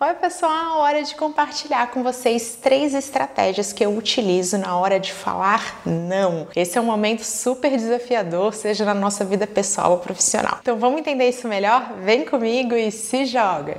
Oi, pessoal! Hora de compartilhar com vocês três estratégias que eu utilizo na hora de falar não. Esse é um momento super desafiador, seja na nossa vida pessoal ou profissional. Então, vamos entender isso melhor? Vem comigo e se joga!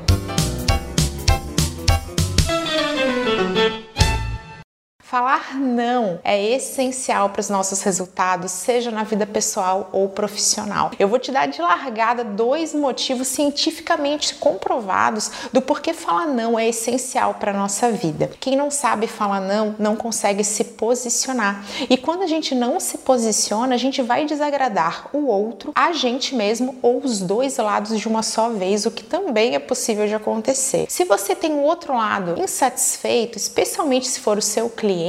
Falar não é essencial para os nossos resultados, seja na vida pessoal ou profissional. Eu vou te dar de largada dois motivos cientificamente comprovados do porquê falar não é essencial para a nossa vida. Quem não sabe falar não, não consegue se posicionar. E quando a gente não se posiciona, a gente vai desagradar o outro, a gente mesmo ou os dois lados de uma só vez, o que também é possível de acontecer. Se você tem o outro lado insatisfeito, especialmente se for o seu cliente,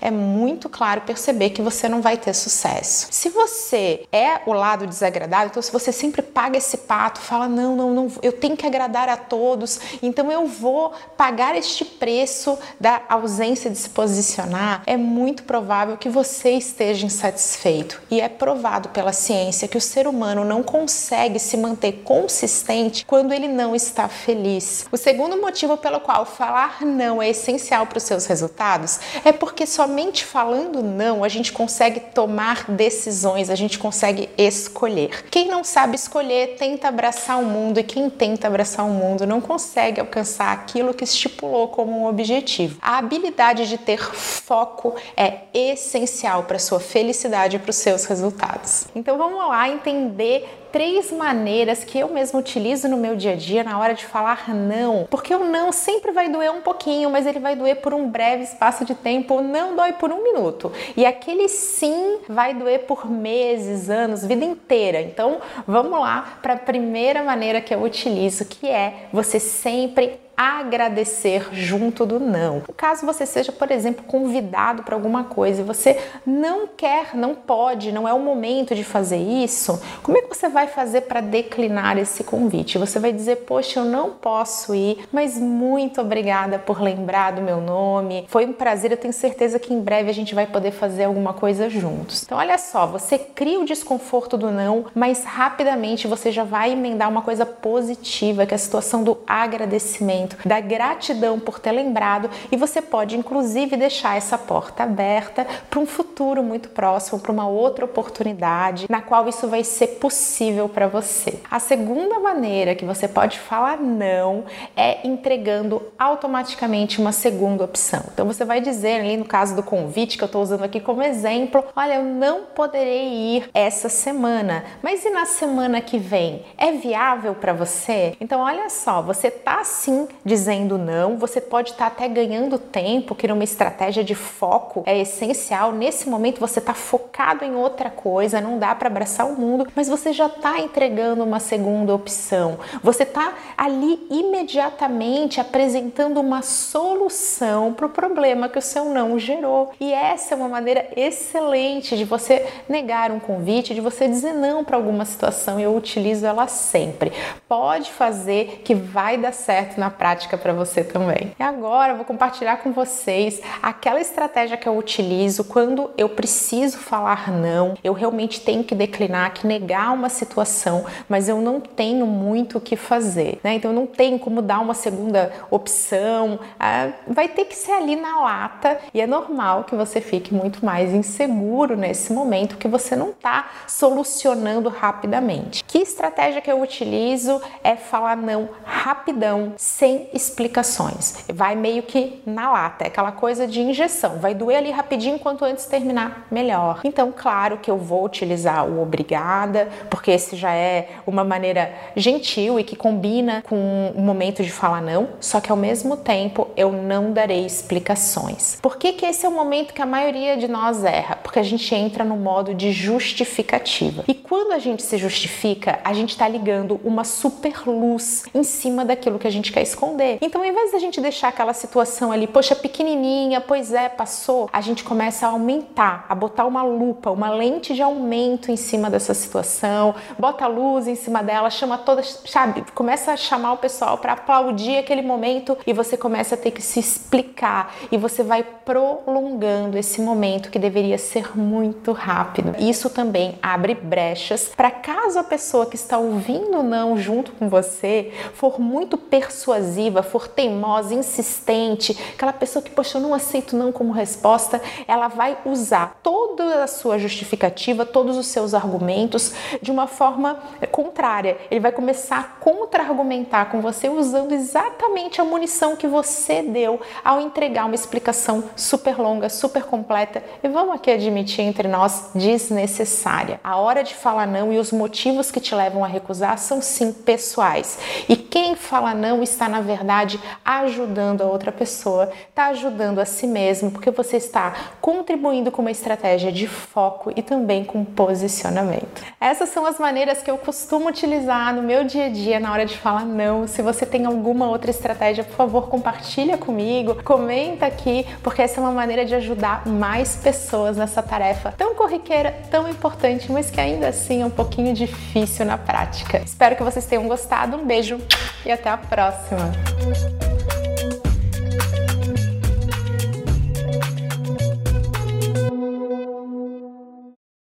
é muito claro perceber que você não vai ter sucesso. Se você é o lado desagradável, então se você sempre paga esse pato, fala não, não, não, eu tenho que agradar a todos, então eu vou pagar este preço da ausência de se posicionar, é muito provável que você esteja insatisfeito. E é provado pela ciência que o ser humano não consegue se manter consistente quando ele não está feliz. O segundo motivo pelo qual falar não é essencial para os seus resultados é porque somente falando não a gente consegue tomar decisões, a gente consegue escolher. Quem não sabe escolher tenta abraçar o mundo e quem tenta abraçar o mundo não consegue alcançar aquilo que estipulou como um objetivo. A habilidade de ter foco é essencial para sua felicidade e para os seus resultados. Então vamos lá entender três maneiras que eu mesmo utilizo no meu dia a dia na hora de falar não. Porque o não sempre vai doer um pouquinho, mas ele vai doer por um breve espaço de tempo, não dói por um minuto. E aquele sim vai doer por meses, anos, vida inteira. Então, vamos lá para a primeira maneira que eu utilizo, que é você sempre agradecer junto do não. Caso você seja, por exemplo, convidado para alguma coisa e você não quer, não pode, não é o momento de fazer isso, como é que você vai fazer para declinar esse convite? Você vai dizer, poxa, eu não posso ir, mas muito obrigada por lembrar do meu nome. Foi um prazer, eu tenho certeza que em breve a gente vai poder fazer alguma coisa juntos. Então, olha só, você cria o desconforto do não, mas rapidamente você já vai emendar uma coisa positiva, que é a situação do agradecimento da gratidão por ter lembrado e você pode inclusive deixar essa porta aberta para um futuro muito próximo, para uma outra oportunidade na qual isso vai ser possível para você. A segunda maneira que você pode falar não é entregando automaticamente uma segunda opção. Então você vai dizer ali no caso do convite que eu estou usando aqui como exemplo, olha, eu não poderei ir essa semana, mas e na semana que vem? É viável para você? Então olha só, você tá sim dizendo não, você pode estar tá até ganhando tempo, que numa estratégia de foco é essencial. Nesse momento você está focado em outra coisa, não dá para abraçar o mundo, mas você já está entregando uma segunda opção. Você está ali imediatamente apresentando uma solução para o problema que o seu não gerou. E essa é uma maneira excelente de você negar um convite, de você dizer não para alguma situação. Eu utilizo ela sempre. Pode fazer que vai dar certo na prática prática para você também. E agora eu vou compartilhar com vocês aquela estratégia que eu utilizo quando eu preciso falar não, eu realmente tenho que declinar, que negar uma situação, mas eu não tenho muito o que fazer, né? Então eu não tenho como dar uma segunda opção, ah, vai ter que ser ali na lata e é normal que você fique muito mais inseguro nesse momento que você não está solucionando rapidamente. Que estratégia que eu utilizo é falar não rapidão, sem sem explicações. Vai meio que na lata, é aquela coisa de injeção. Vai doer ali rapidinho, quanto antes terminar, melhor. Então, claro que eu vou utilizar o obrigada, porque esse já é uma maneira gentil e que combina com o momento de falar não, só que ao mesmo tempo eu não darei explicações. Por que, que esse é o momento que a maioria de nós erra? Porque a gente entra no modo de justificativa. E quando a gente se justifica, a gente está ligando uma super luz em cima daquilo que a gente quer esconder esconder. Então, ao invés da gente deixar aquela situação ali, poxa, pequenininha, pois é, passou, a gente começa a aumentar, a botar uma lupa, uma lente de aumento em cima dessa situação, bota a luz em cima dela, chama toda, sabe, começa a chamar o pessoal para aplaudir aquele momento e você começa a ter que se explicar e você vai prolongando esse momento que deveria ser muito rápido. Isso também abre brechas para caso a pessoa que está ouvindo não junto com você for muito persuasiva invasiva, for teimosa, insistente, aquela pessoa que, poxa, eu não aceito não como resposta, ela vai usar toda a sua justificativa, todos os seus argumentos de uma forma contrária. Ele vai começar a contra-argumentar com você usando exatamente a munição que você deu ao entregar uma explicação super longa, super completa e vamos aqui admitir entre nós desnecessária. A hora de falar não e os motivos que te levam a recusar são sim pessoais. E quem fala não está na verdade ajudando a outra pessoa, está ajudando a si mesmo, porque você está contribuindo com uma estratégia de foco e também com posicionamento. Essas são as maneiras que eu costumo utilizar no meu dia a dia na hora de falar não. Se você tem alguma outra estratégia, por favor, compartilha comigo, comenta aqui, porque essa é uma maneira de ajudar mais pessoas nessa tarefa tão corriqueira, tão importante, mas que ainda assim é um pouquinho difícil na prática. Espero que vocês tenham gostado. Um beijo e até a próxima. Bye.